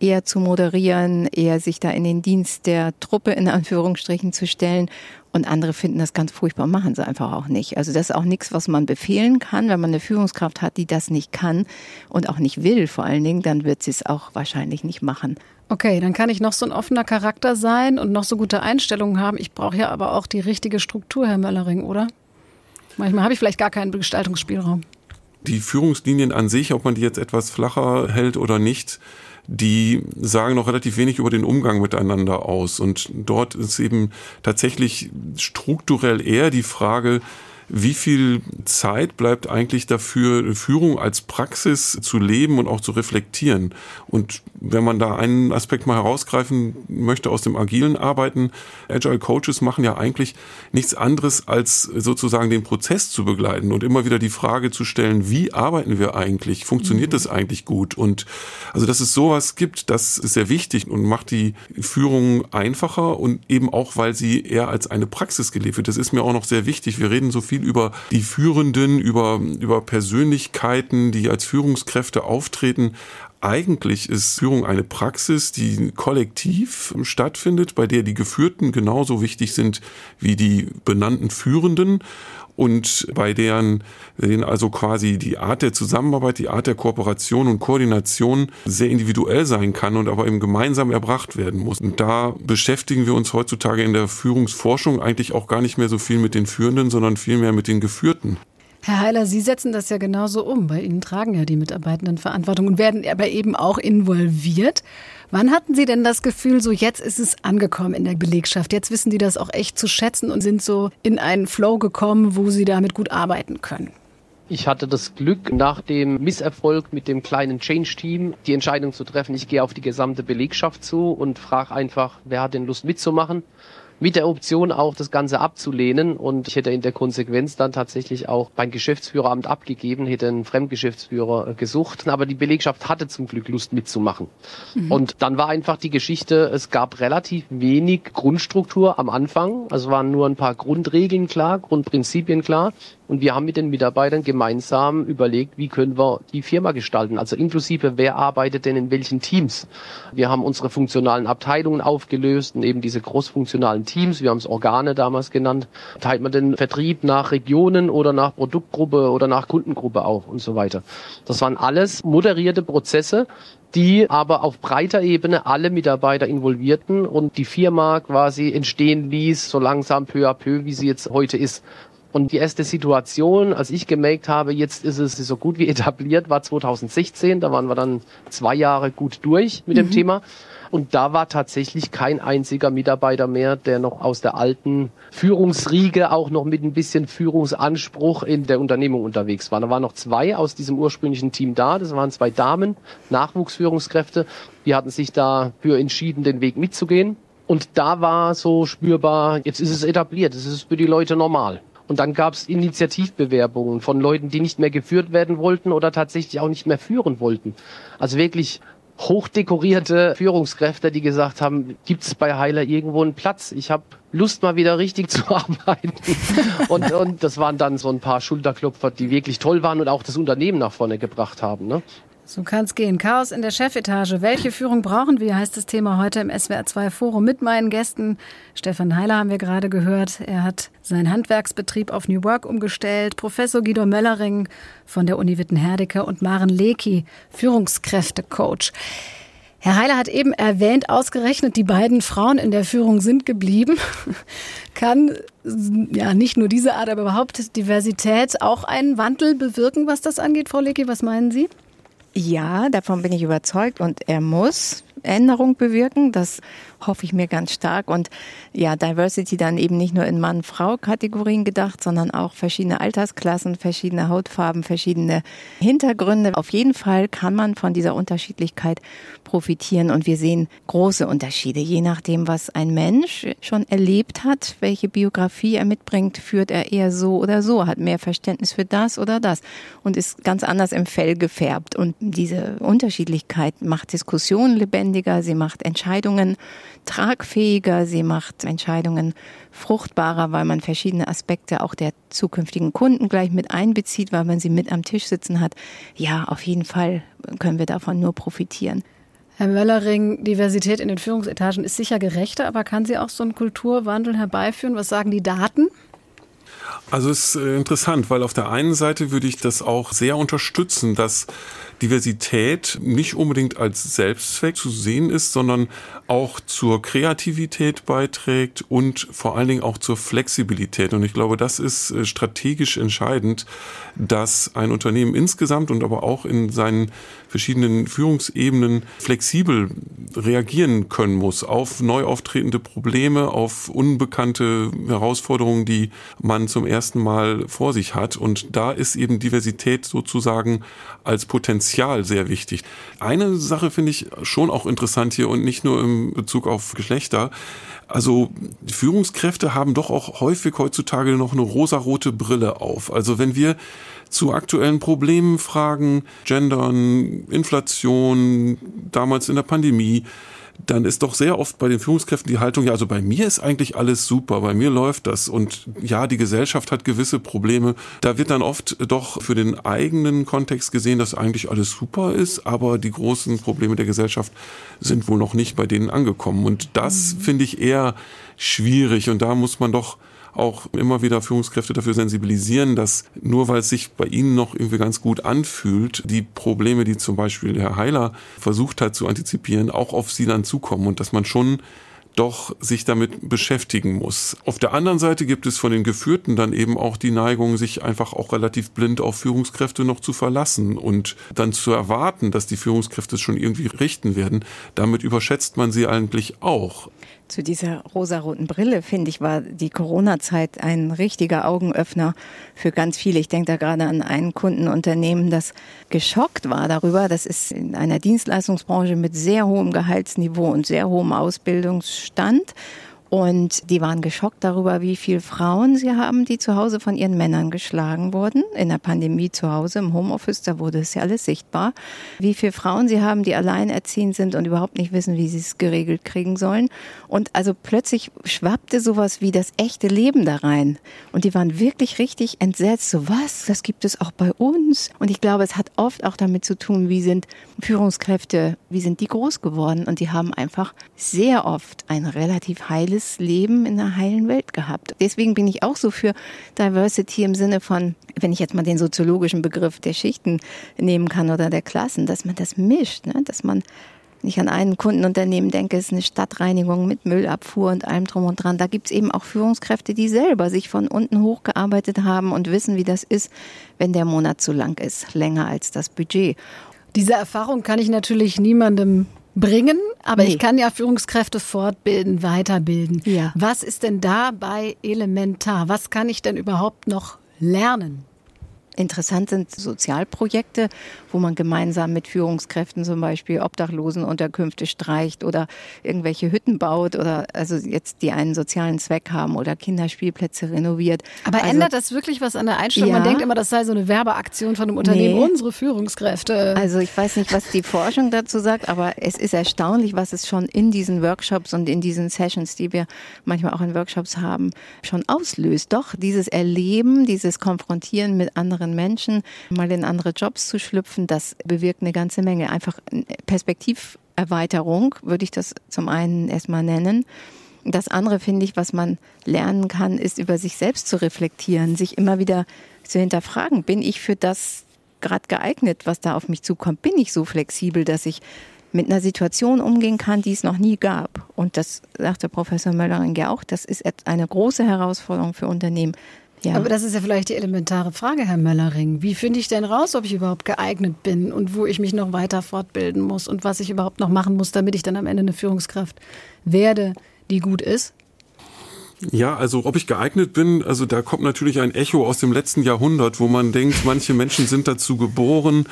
eher zu moderieren, eher sich da in den Dienst der Truppe in Anführungsstrichen zu stellen. Und andere finden das ganz furchtbar, machen sie einfach auch nicht. Also das ist auch nichts, was man befehlen kann. Wenn man eine Führungskraft hat, die das nicht kann und auch nicht will, vor allen Dingen, dann wird sie es auch wahrscheinlich nicht machen. Okay, dann kann ich noch so ein offener Charakter sein und noch so gute Einstellungen haben. Ich brauche ja aber auch die richtige Struktur, Herr Möllering, oder? Manchmal habe ich vielleicht gar keinen Gestaltungsspielraum. Die Führungslinien an sich, ob man die jetzt etwas flacher hält oder nicht, die sagen noch relativ wenig über den Umgang miteinander aus. Und dort ist eben tatsächlich strukturell eher die Frage, wie viel Zeit bleibt eigentlich dafür, Führung als Praxis zu leben und auch zu reflektieren? Und wenn man da einen Aspekt mal herausgreifen möchte aus dem agilen Arbeiten, Agile Coaches machen ja eigentlich nichts anderes, als sozusagen den Prozess zu begleiten und immer wieder die Frage zu stellen, wie arbeiten wir eigentlich? Funktioniert mhm. das eigentlich gut? Und also, dass es sowas gibt, das ist sehr wichtig und macht die Führung einfacher und eben auch, weil sie eher als eine Praxis gelebt wird. Das ist mir auch noch sehr wichtig. Wir reden so viel viel über die Führenden, über, über Persönlichkeiten, die als Führungskräfte auftreten. Eigentlich ist Führung eine Praxis, die kollektiv stattfindet, bei der die Geführten genauso wichtig sind wie die benannten Führenden und bei deren, denen also quasi die Art der Zusammenarbeit, die Art der Kooperation und Koordination sehr individuell sein kann und aber eben gemeinsam erbracht werden muss. Und da beschäftigen wir uns heutzutage in der Führungsforschung eigentlich auch gar nicht mehr so viel mit den Führenden, sondern vielmehr mit den Geführten. Herr Heiler, Sie setzen das ja genauso um. Bei Ihnen tragen ja die Mitarbeitenden Verantwortung und werden aber eben auch involviert. Wann hatten Sie denn das Gefühl, so jetzt ist es angekommen in der Belegschaft? Jetzt wissen die das auch echt zu schätzen und sind so in einen Flow gekommen, wo sie damit gut arbeiten können? Ich hatte das Glück, nach dem Misserfolg mit dem kleinen Change-Team die Entscheidung zu treffen, ich gehe auf die gesamte Belegschaft zu und frage einfach, wer hat denn Lust mitzumachen? Mit der Option auch das Ganze abzulehnen. Und ich hätte in der Konsequenz dann tatsächlich auch beim Geschäftsführeramt abgegeben, hätte einen Fremdgeschäftsführer äh, gesucht. Aber die Belegschaft hatte zum Glück Lust mitzumachen. Mhm. Und dann war einfach die Geschichte, es gab relativ wenig Grundstruktur am Anfang. Also waren nur ein paar Grundregeln klar, Grundprinzipien klar. Und wir haben mit den Mitarbeitern gemeinsam überlegt, wie können wir die Firma gestalten. Also inklusive, wer arbeitet denn in welchen Teams. Wir haben unsere funktionalen Abteilungen aufgelöst und eben diese großfunktionalen Teams, wir haben es Organe damals genannt, teilt man den Vertrieb nach Regionen oder nach Produktgruppe oder nach Kundengruppe auf und so weiter. Das waren alles moderierte Prozesse, die aber auf breiter Ebene alle Mitarbeiter involvierten und die Firma quasi entstehen ließ, so langsam peu à peu, wie sie jetzt heute ist. Und die erste Situation, als ich gemerkt habe, jetzt ist es so gut wie etabliert, war 2016. Da waren wir dann zwei Jahre gut durch mit mhm. dem Thema. Und da war tatsächlich kein einziger Mitarbeiter mehr, der noch aus der alten Führungsriege auch noch mit ein bisschen Führungsanspruch in der Unternehmung unterwegs war. Da waren noch zwei aus diesem ursprünglichen Team da. Das waren zwei Damen, Nachwuchsführungskräfte. Die hatten sich dafür entschieden, den Weg mitzugehen. Und da war so spürbar, jetzt ist es etabliert, es ist für die Leute normal. Und dann gab es Initiativbewerbungen von Leuten, die nicht mehr geführt werden wollten oder tatsächlich auch nicht mehr führen wollten. Also wirklich hochdekorierte Führungskräfte, die gesagt haben, gibt es bei Heiler irgendwo einen Platz? Ich habe Lust mal wieder richtig zu arbeiten. und, und das waren dann so ein paar Schulterklopfer, die wirklich toll waren und auch das Unternehmen nach vorne gebracht haben. Ne? So kann es gehen. Chaos in der Chefetage. Welche Führung brauchen wir, heißt das Thema heute im SWR2 Forum mit meinen Gästen. Stefan Heiler haben wir gerade gehört. Er hat seinen Handwerksbetrieb auf New Work umgestellt. Professor Guido Möllering von der Uni Witten-Herdecke und Maren Leki, Führungskräftecoach. Herr Heiler hat eben erwähnt, ausgerechnet die beiden Frauen in der Führung sind geblieben. Kann ja nicht nur diese Art, aber überhaupt Diversität auch einen Wandel bewirken, was das angeht, Frau Leki? Was meinen Sie? Ja, davon bin ich überzeugt und er muss Änderung bewirken. Das hoffe ich mir ganz stark. Und ja, Diversity dann eben nicht nur in Mann-Frau-Kategorien gedacht, sondern auch verschiedene Altersklassen, verschiedene Hautfarben, verschiedene Hintergründe. Auf jeden Fall kann man von dieser Unterschiedlichkeit profitieren. Und wir sehen große Unterschiede, je nachdem, was ein Mensch schon erlebt hat, welche Biografie er mitbringt, führt er eher so oder so, hat mehr Verständnis für das oder das und ist ganz anders im Fell gefärbt. Und diese Unterschiedlichkeit macht Diskussionen lebendiger, sie macht Entscheidungen tragfähiger, sie macht Entscheidungen fruchtbarer, weil man verschiedene Aspekte auch der zukünftigen Kunden gleich mit einbezieht, weil man sie mit am Tisch sitzen hat. Ja, auf jeden Fall können wir davon nur profitieren. Herr Möllering, Diversität in den Führungsetagen ist sicher gerechter, aber kann sie auch so einen Kulturwandel herbeiführen? Was sagen die Daten? Also es ist äh, interessant, weil auf der einen Seite würde ich das auch sehr unterstützen, dass Diversität nicht unbedingt als Selbstzweck zu sehen ist, sondern auch zur Kreativität beiträgt und vor allen Dingen auch zur Flexibilität. Und ich glaube, das ist äh, strategisch entscheidend, dass ein Unternehmen insgesamt und aber auch in seinen verschiedenen Führungsebenen flexibel reagieren können muss auf neu auftretende Probleme, auf unbekannte Herausforderungen, die man zum ersten Mal vor sich hat. Und da ist eben Diversität sozusagen als Potenzial sehr wichtig. Eine Sache finde ich schon auch interessant hier und nicht nur im Bezug auf Geschlechter. Also Führungskräfte haben doch auch häufig heutzutage noch eine rosarote Brille auf. Also wenn wir zu aktuellen Problemen fragen, Gendern, Inflation, damals in der Pandemie, dann ist doch sehr oft bei den Führungskräften die Haltung, ja, also bei mir ist eigentlich alles super, bei mir läuft das und ja, die Gesellschaft hat gewisse Probleme. Da wird dann oft doch für den eigenen Kontext gesehen, dass eigentlich alles super ist, aber die großen Probleme der Gesellschaft sind wohl noch nicht bei denen angekommen. Und das mhm. finde ich eher schwierig und da muss man doch auch immer wieder Führungskräfte dafür sensibilisieren, dass nur weil es sich bei ihnen noch irgendwie ganz gut anfühlt, die Probleme, die zum Beispiel Herr Heiler versucht hat zu antizipieren, auch auf sie dann zukommen und dass man schon doch sich damit beschäftigen muss. Auf der anderen Seite gibt es von den Geführten dann eben auch die Neigung, sich einfach auch relativ blind auf Führungskräfte noch zu verlassen und dann zu erwarten, dass die Führungskräfte es schon irgendwie richten werden. Damit überschätzt man sie eigentlich auch. Zu dieser rosaroten Brille, finde ich, war die Corona-Zeit ein richtiger Augenöffner für ganz viele. Ich denke da gerade an ein Kundenunternehmen, das geschockt war darüber. Das ist in einer Dienstleistungsbranche mit sehr hohem Gehaltsniveau und sehr hohem Ausbildungsstand. Und die waren geschockt darüber, wie viele Frauen sie haben, die zu Hause von ihren Männern geschlagen wurden. In der Pandemie zu Hause, im Homeoffice, da wurde es ja alles sichtbar. Wie viele Frauen sie haben, die alleinerziehend sind und überhaupt nicht wissen, wie sie es geregelt kriegen sollen. Und also plötzlich schwappte sowas wie das echte Leben da rein. Und die waren wirklich richtig entsetzt. So was, das gibt es auch bei uns. Und ich glaube, es hat oft auch damit zu tun, wie sind Führungskräfte, wie sind die groß geworden. Und die haben einfach sehr oft ein relativ heiles heiles Leben in einer heilen Welt gehabt. Deswegen bin ich auch so für Diversity im Sinne von, wenn ich jetzt mal den soziologischen Begriff der Schichten nehmen kann oder der Klassen, dass man das mischt, ne? dass man ich an einen Kundenunternehmen denke, ist eine Stadtreinigung mit Müllabfuhr und allem drum und dran. Da gibt es eben auch Führungskräfte, die selber sich von unten hochgearbeitet haben und wissen, wie das ist, wenn der Monat zu lang ist, länger als das Budget. Diese Erfahrung kann ich natürlich niemandem bringen, aber nee. ich kann ja Führungskräfte fortbilden, weiterbilden. Ja. Was ist denn dabei elementar? Was kann ich denn überhaupt noch lernen? Interessant sind Sozialprojekte, wo man gemeinsam mit Führungskräften zum Beispiel Obdachlosenunterkünfte streicht oder irgendwelche Hütten baut oder also jetzt die einen sozialen Zweck haben oder Kinderspielplätze renoviert. Aber also, ändert das wirklich was an der Einstellung? Ja. Man denkt immer, das sei so eine Werbeaktion von einem Unternehmen, nee. unsere Führungskräfte. Also ich weiß nicht, was die Forschung dazu sagt, aber es ist erstaunlich, was es schon in diesen Workshops und in diesen Sessions, die wir manchmal auch in Workshops haben, schon auslöst. Doch dieses Erleben, dieses Konfrontieren mit anderen anderen Menschen, mal in andere Jobs zu schlüpfen, das bewirkt eine ganze Menge. Einfach Perspektiverweiterung würde ich das zum einen erstmal nennen. Das andere finde ich, was man lernen kann, ist über sich selbst zu reflektieren, sich immer wieder zu hinterfragen, bin ich für das gerade geeignet, was da auf mich zukommt? Bin ich so flexibel, dass ich mit einer Situation umgehen kann, die es noch nie gab? Und das sagte Professor Möllering ja auch, das ist eine große Herausforderung für Unternehmen, ja. Aber das ist ja vielleicht die elementare Frage, Herr Möllering. Wie finde ich denn raus, ob ich überhaupt geeignet bin und wo ich mich noch weiter fortbilden muss und was ich überhaupt noch machen muss, damit ich dann am Ende eine Führungskraft werde, die gut ist? Ja, also ob ich geeignet bin, also da kommt natürlich ein Echo aus dem letzten Jahrhundert, wo man denkt, manche Menschen sind dazu geboren,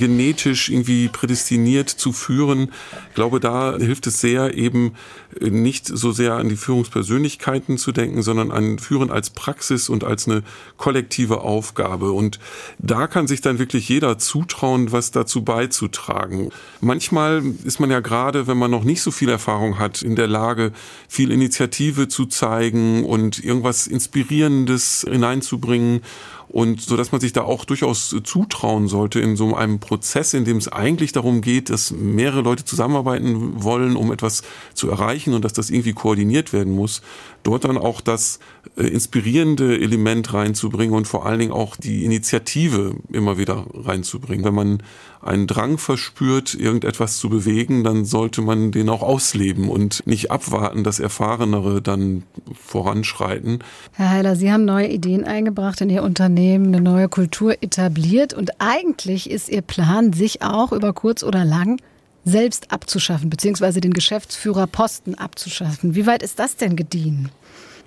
genetisch irgendwie prädestiniert zu führen. Ich glaube, da hilft es sehr, eben nicht so sehr an die Führungspersönlichkeiten zu denken, sondern an Führen als Praxis und als eine kollektive Aufgabe. Und da kann sich dann wirklich jeder zutrauen, was dazu beizutragen. Manchmal ist man ja gerade, wenn man noch nicht so viel Erfahrung hat, in der Lage, viel Initiative zu zeigen, zeigen und irgendwas Inspirierendes hineinzubringen und so dass man sich da auch durchaus zutrauen sollte in so einem Prozess, in dem es eigentlich darum geht, dass mehrere Leute zusammenarbeiten wollen, um etwas zu erreichen und dass das irgendwie koordiniert werden muss, dort dann auch das äh, inspirierende Element reinzubringen und vor allen Dingen auch die Initiative immer wieder reinzubringen. Wenn man einen Drang verspürt, irgendetwas zu bewegen, dann sollte man den auch ausleben und nicht abwarten, dass Erfahrenere dann voranschreiten. Herr Heiler, Sie haben neue Ideen eingebracht in Ihr Unternehmen, eine neue Kultur etabliert und eigentlich ist Ihr Plan, sich auch über kurz oder lang selbst abzuschaffen, beziehungsweise den Geschäftsführerposten abzuschaffen. Wie weit ist das denn gediehen?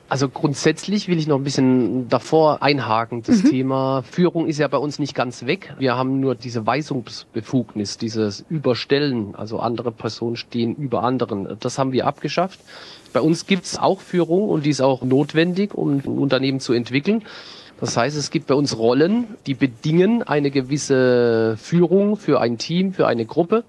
Also grundsätzlich will ich noch ein bisschen davor einhaken. Das mhm. Thema Führung ist ja bei uns nicht ganz weg. Wir haben nur diese Weisungsbefugnis, dieses Überstellen. Also andere Personen stehen über anderen. Das haben wir abgeschafft. Bei uns gibt's auch Führung und die ist auch notwendig, um ein Unternehmen zu entwickeln. Das heißt, es gibt bei uns Rollen, die bedingen eine gewisse Führung für ein Team, für eine Gruppe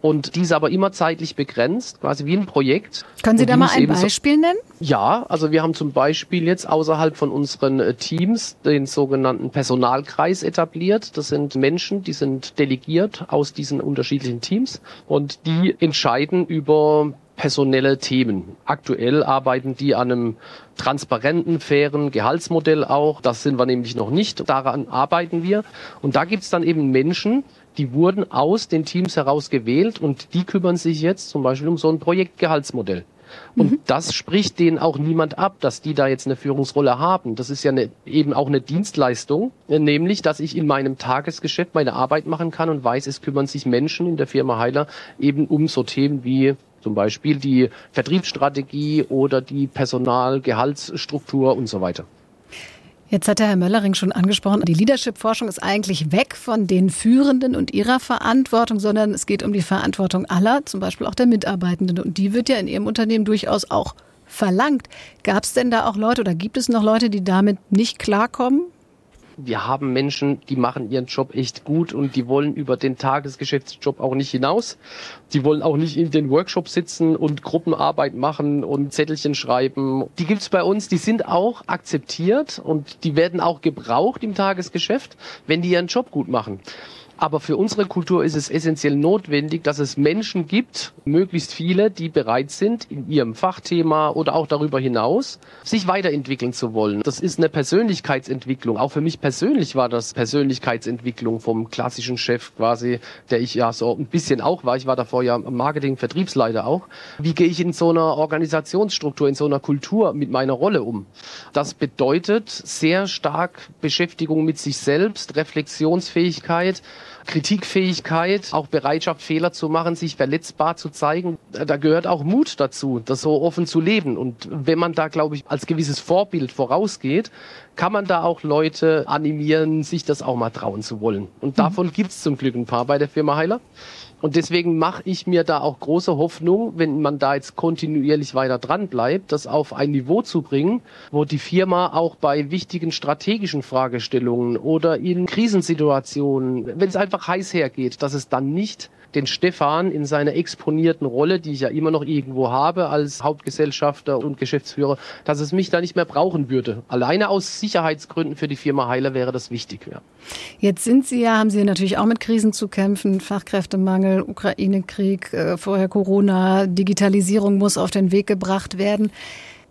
und diese aber immer zeitlich begrenzt, quasi wie ein Projekt. Können Sie da mal ein Beispiel so, nennen? Ja, also wir haben zum Beispiel jetzt außerhalb von unseren äh, Teams den sogenannten Personalkreis etabliert. Das sind Menschen, die sind delegiert aus diesen unterschiedlichen Teams und die entscheiden über personelle Themen. Aktuell arbeiten die an einem transparenten, fairen Gehaltsmodell auch. Das sind wir nämlich noch nicht. Daran arbeiten wir. Und da gibt's dann eben Menschen, die wurden aus den Teams heraus gewählt und die kümmern sich jetzt zum Beispiel um so ein Projektgehaltsmodell. Und mhm. das spricht denen auch niemand ab, dass die da jetzt eine Führungsrolle haben. Das ist ja eine, eben auch eine Dienstleistung, nämlich, dass ich in meinem Tagesgeschäft meine Arbeit machen kann und weiß, es kümmern sich Menschen in der Firma Heiler eben um so Themen wie zum Beispiel die Vertriebsstrategie oder die Personalgehaltsstruktur und so weiter. Jetzt hat der Herr Möllering schon angesprochen, die Leadership-Forschung ist eigentlich weg von den Führenden und ihrer Verantwortung, sondern es geht um die Verantwortung aller, zum Beispiel auch der Mitarbeitenden. Und die wird ja in Ihrem Unternehmen durchaus auch verlangt. Gab es denn da auch Leute oder gibt es noch Leute, die damit nicht klarkommen? Wir haben Menschen, die machen ihren Job echt gut und die wollen über den Tagesgeschäftsjob auch nicht hinaus. Die wollen auch nicht in den Workshops sitzen und Gruppenarbeit machen und Zettelchen schreiben. Die gibt's bei uns, die sind auch akzeptiert und die werden auch gebraucht im Tagesgeschäft, wenn die ihren Job gut machen. Aber für unsere Kultur ist es essentiell notwendig, dass es Menschen gibt, möglichst viele, die bereit sind, in ihrem Fachthema oder auch darüber hinaus, sich weiterentwickeln zu wollen. Das ist eine Persönlichkeitsentwicklung. Auch für mich persönlich war das Persönlichkeitsentwicklung vom klassischen Chef quasi, der ich ja so ein bisschen auch war. Ich war davor ja Marketing, Vertriebsleiter auch. Wie gehe ich in so einer Organisationsstruktur, in so einer Kultur mit meiner Rolle um? Das bedeutet sehr stark Beschäftigung mit sich selbst, Reflexionsfähigkeit, Kritikfähigkeit, auch Bereitschaft, Fehler zu machen, sich verletzbar zu zeigen. Da gehört auch Mut dazu, das so offen zu leben. Und wenn man da, glaube ich, als gewisses Vorbild vorausgeht, kann man da auch Leute animieren, sich das auch mal trauen zu wollen. Und davon mhm. gibt es zum Glück ein paar bei der Firma Heiler. Und deswegen mache ich mir da auch große Hoffnung, wenn man da jetzt kontinuierlich weiter dran bleibt, das auf ein Niveau zu bringen, wo die Firma auch bei wichtigen strategischen Fragestellungen oder in Krisensituationen, wenn es einfach heiß hergeht, dass es dann nicht den Stefan in seiner exponierten Rolle, die ich ja immer noch irgendwo habe als Hauptgesellschafter und Geschäftsführer, dass es mich da nicht mehr brauchen würde. Alleine aus Sicherheitsgründen für die Firma Heiler wäre das wichtig. Ja. Jetzt sind Sie ja, haben Sie natürlich auch mit Krisen zu kämpfen, Fachkräftemangel, Ukraine-Krieg, äh, vorher Corona, Digitalisierung muss auf den Weg gebracht werden.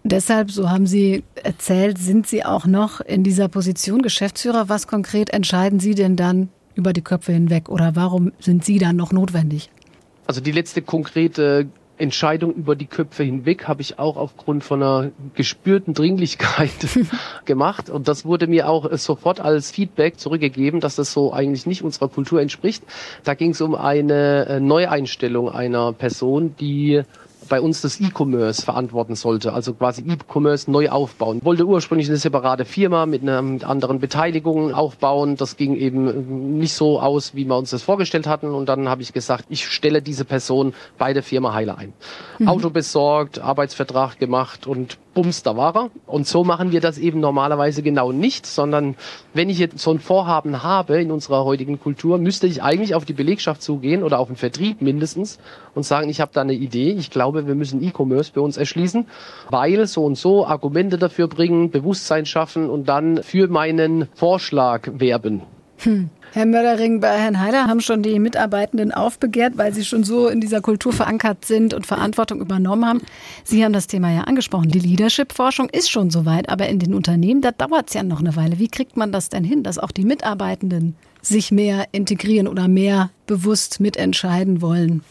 Deshalb, so haben Sie erzählt, sind Sie auch noch in dieser Position Geschäftsführer. Was konkret entscheiden Sie denn dann über die Köpfe hinweg oder warum sind Sie dann noch notwendig? Also die letzte konkrete Entscheidung über die Köpfe hinweg habe ich auch aufgrund von einer gespürten Dringlichkeit gemacht. Und das wurde mir auch sofort als Feedback zurückgegeben, dass das so eigentlich nicht unserer Kultur entspricht. Da ging es um eine Neueinstellung einer Person, die bei uns das E-Commerce verantworten sollte, also quasi E-Commerce neu aufbauen. Wollte ursprünglich eine separate Firma mit, einer, mit anderen Beteiligungen aufbauen. Das ging eben nicht so aus, wie wir uns das vorgestellt hatten. Und dann habe ich gesagt, ich stelle diese Person bei der Firma Heiler ein. Mhm. Auto besorgt, Arbeitsvertrag gemacht und bums, da war er. Und so machen wir das eben normalerweise genau nicht, sondern wenn ich jetzt so ein Vorhaben habe in unserer heutigen Kultur, müsste ich eigentlich auf die Belegschaft zugehen oder auf den Vertrieb mindestens und sagen, ich habe da eine Idee, ich glaube, wir müssen E-Commerce bei uns erschließen, weil so und so Argumente dafür bringen, Bewusstsein schaffen und dann für meinen Vorschlag werben. Hm. Herr Mördering, bei Herrn Heider haben schon die Mitarbeitenden aufbegehrt, weil sie schon so in dieser Kultur verankert sind und Verantwortung übernommen haben. Sie haben das Thema ja angesprochen. Die Leadership-Forschung ist schon soweit, aber in den Unternehmen, da dauert es ja noch eine Weile. Wie kriegt man das denn hin, dass auch die Mitarbeitenden sich mehr integrieren oder mehr bewusst mitentscheiden wollen?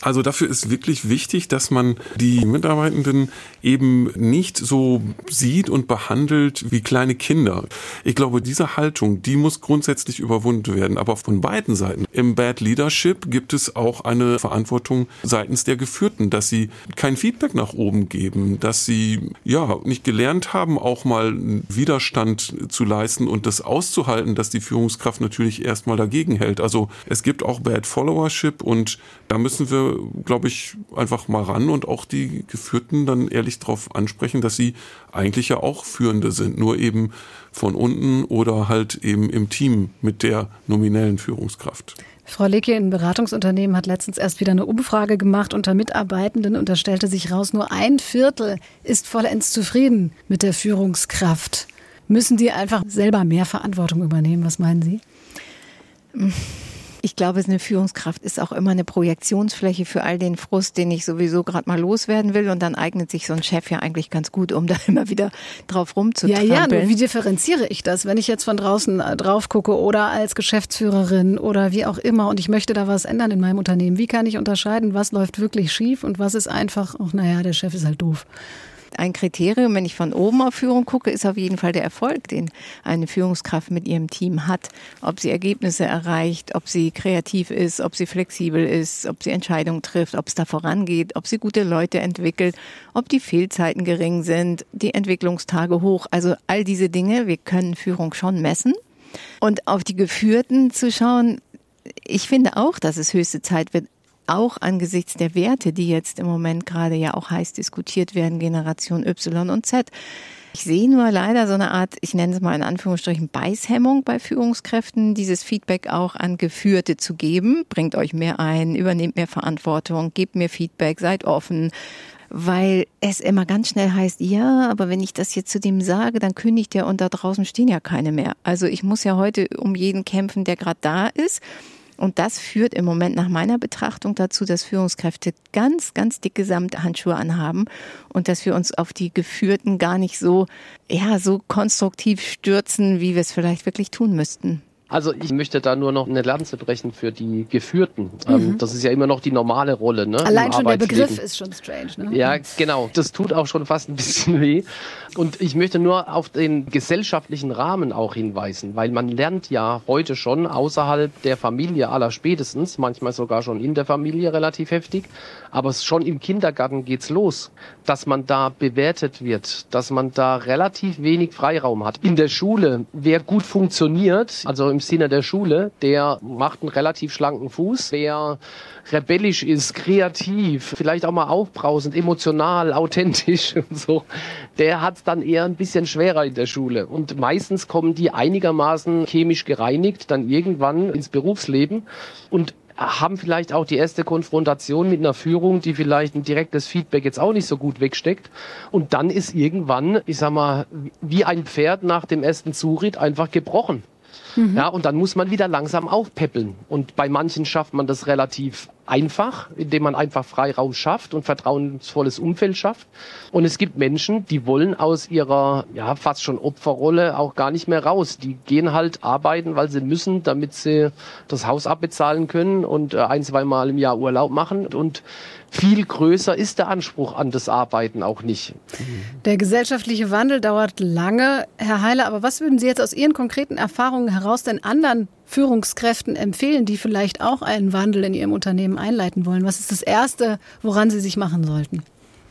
Also dafür ist wirklich wichtig, dass man die Mitarbeitenden eben nicht so sieht und behandelt wie kleine Kinder. Ich glaube, diese Haltung, die muss grundsätzlich überwunden werden, aber von beiden Seiten. Im Bad Leadership gibt es auch eine Verantwortung seitens der Geführten, dass sie kein Feedback nach oben geben, dass sie ja nicht gelernt haben, auch mal Widerstand zu leisten und das auszuhalten, dass die Führungskraft natürlich erstmal dagegen hält. Also es gibt auch Bad Followership und da müssen wir, glaube ich, einfach mal ran und auch die Geführten dann ehrlich darauf ansprechen, dass sie eigentlich ja auch Führende sind, nur eben von unten oder halt eben im Team mit der nominellen Führungskraft. Frau Lecke, ein Beratungsunternehmen hat letztens erst wieder eine Umfrage gemacht unter Mitarbeitenden und da stellte sich raus, nur ein Viertel ist vollends zufrieden mit der Führungskraft. Müssen die einfach selber mehr Verantwortung übernehmen? Was meinen Sie? Ich glaube, eine Führungskraft ist auch immer eine Projektionsfläche für all den Frust, den ich sowieso gerade mal loswerden will. Und dann eignet sich so ein Chef ja eigentlich ganz gut, um da immer wieder drauf rumzutrampeln. Ja, ja, nur wie differenziere ich das, wenn ich jetzt von draußen äh, drauf gucke oder als Geschäftsführerin oder wie auch immer und ich möchte da was ändern in meinem Unternehmen? Wie kann ich unterscheiden, was läuft wirklich schief und was ist einfach, ach naja, der Chef ist halt doof? Ein Kriterium, wenn ich von oben auf Führung gucke, ist auf jeden Fall der Erfolg, den eine Führungskraft mit ihrem Team hat. Ob sie Ergebnisse erreicht, ob sie kreativ ist, ob sie flexibel ist, ob sie Entscheidungen trifft, ob es da vorangeht, ob sie gute Leute entwickelt, ob die Fehlzeiten gering sind, die Entwicklungstage hoch. Also all diese Dinge, wir können Führung schon messen. Und auf die Geführten zu schauen, ich finde auch, dass es höchste Zeit wird, auch angesichts der Werte, die jetzt im Moment gerade ja auch heiß diskutiert werden, Generation Y und Z. Ich sehe nur leider so eine Art, ich nenne es mal in Anführungsstrichen, Beißhemmung bei Führungskräften, dieses Feedback auch an Geführte zu geben. Bringt euch mehr ein, übernehmt mehr Verantwortung, gebt mir Feedback, seid offen. Weil es immer ganz schnell heißt, ja, aber wenn ich das jetzt zu dem sage, dann kündigt er und da draußen stehen ja keine mehr. Also ich muss ja heute um jeden kämpfen, der gerade da ist. Und das führt im Moment nach meiner Betrachtung dazu, dass Führungskräfte ganz, ganz dicke Samthandschuhe anhaben und dass wir uns auf die Geführten gar nicht so, ja, so konstruktiv stürzen, wie wir es vielleicht wirklich tun müssten. Also ich möchte da nur noch eine Lanze brechen für die Geführten. Ähm, mhm. Das ist ja immer noch die normale Rolle. Ne, Allein schon der Begriff ist schon strange. Ne? Ja, genau. Das tut auch schon fast ein bisschen weh. Und ich möchte nur auf den gesellschaftlichen Rahmen auch hinweisen, weil man lernt ja heute schon außerhalb der Familie aller spätestens, manchmal sogar schon in der Familie relativ heftig, aber schon im Kindergarten geht's los, dass man da bewertet wird, dass man da relativ wenig Freiraum hat. In der Schule, wer gut funktioniert, also im Sinne der Schule, der macht einen relativ schlanken Fuß. Wer rebellisch ist, kreativ, vielleicht auch mal aufbrausend, emotional, authentisch und so, der hat es dann eher ein bisschen schwerer in der Schule. Und meistens kommen die einigermaßen chemisch gereinigt dann irgendwann ins Berufsleben und haben vielleicht auch die erste Konfrontation mit einer Führung, die vielleicht ein direktes Feedback jetzt auch nicht so gut wegsteckt. Und dann ist irgendwann, ich sag mal, wie ein Pferd nach dem ersten Zuritt einfach gebrochen. Mhm. Ja, und dann muss man wieder langsam aufpäppeln. Und bei manchen schafft man das relativ einfach, indem man einfach Freiraum schafft und vertrauensvolles Umfeld schafft. Und es gibt Menschen, die wollen aus ihrer, ja, fast schon Opferrolle auch gar nicht mehr raus. Die gehen halt arbeiten, weil sie müssen, damit sie das Haus abbezahlen können und äh, ein, zwei Mal im Jahr Urlaub machen. Und viel größer ist der Anspruch an das Arbeiten auch nicht. Der gesellschaftliche Wandel dauert lange, Herr Heiler, aber was würden Sie jetzt aus Ihren konkreten Erfahrungen heraus denn anderen Führungskräften empfehlen, die vielleicht auch einen Wandel in ihrem Unternehmen einleiten wollen? Was ist das Erste, woran sie sich machen sollten?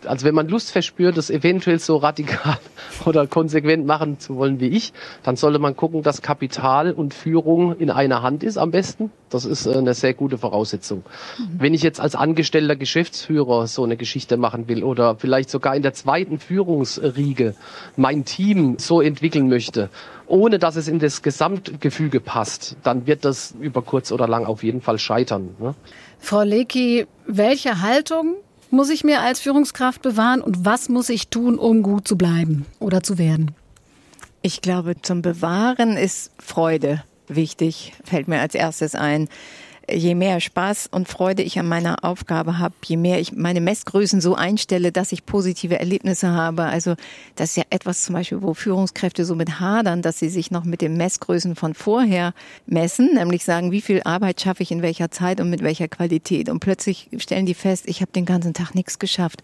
Also wenn man Lust verspürt, das eventuell so radikal oder konsequent machen zu wollen wie ich, dann sollte man gucken, dass Kapital und Führung in einer Hand ist am besten. Das ist äh, eine sehr gute Voraussetzung. Mhm. Wenn ich jetzt als angestellter Geschäftsführer so eine Geschichte machen will oder vielleicht sogar in der zweiten Führungsriege mein Team so entwickeln möchte, ohne dass es in das Gesamtgefüge passt, dann wird das über kurz oder lang auf jeden Fall scheitern. Ne? Frau Lecky, welche Haltung muss ich mir als Führungskraft bewahren und was muss ich tun, um gut zu bleiben oder zu werden? Ich glaube, zum Bewahren ist Freude wichtig, fällt mir als erstes ein je mehr Spaß und Freude ich an meiner Aufgabe habe, je mehr ich meine Messgrößen so einstelle, dass ich positive Erlebnisse habe. Also das ist ja etwas zum Beispiel, wo Führungskräfte so mit hadern, dass sie sich noch mit den Messgrößen von vorher messen, nämlich sagen, wie viel Arbeit schaffe ich in welcher Zeit und mit welcher Qualität. Und plötzlich stellen die fest, ich habe den ganzen Tag nichts geschafft.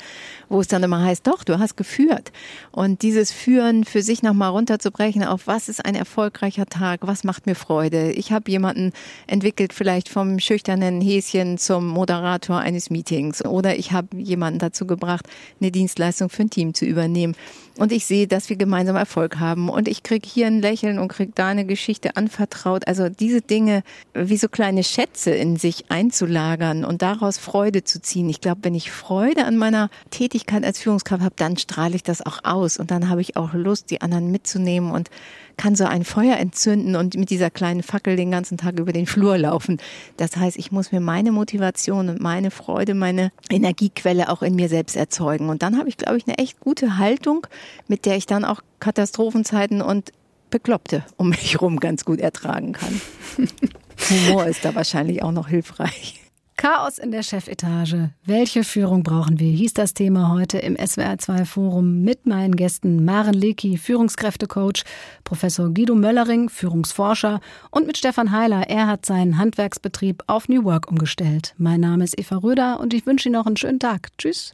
Wo es dann immer heißt, doch, du hast geführt. Und dieses Führen für sich nochmal runterzubrechen auf, was ist ein erfolgreicher Tag, was macht mir Freude. Ich habe jemanden entwickelt, vielleicht vom schüchternen Häschen zum Moderator eines Meetings oder ich habe jemanden dazu gebracht, eine Dienstleistung für ein Team zu übernehmen. Und ich sehe, dass wir gemeinsam Erfolg haben und ich kriege hier ein Lächeln und kriege da eine Geschichte anvertraut. Also diese Dinge wie so kleine Schätze in sich einzulagern und daraus Freude zu ziehen. Ich glaube, wenn ich Freude an meiner Tätigkeit als Führungskraft habe, dann strahle ich das auch aus und dann habe ich auch Lust, die anderen mitzunehmen und kann so ein Feuer entzünden und mit dieser kleinen Fackel den ganzen Tag über den Flur laufen. Das heißt, ich muss mir meine Motivation und meine Freude, meine Energiequelle auch in mir selbst erzeugen. Und dann habe ich, glaube ich, eine echt gute Haltung, mit der ich dann auch Katastrophenzeiten und Bekloppte um mich herum ganz gut ertragen kann. Humor ist da wahrscheinlich auch noch hilfreich. Chaos in der Chefetage. Welche Führung brauchen wir? Hieß das Thema heute im SWR2 Forum mit meinen Gästen Maren Lecki, Führungskräftecoach, Professor Guido Möllering, Führungsforscher und mit Stefan Heiler. Er hat seinen Handwerksbetrieb auf New Work umgestellt. Mein Name ist Eva Röder und ich wünsche Ihnen noch einen schönen Tag. Tschüss.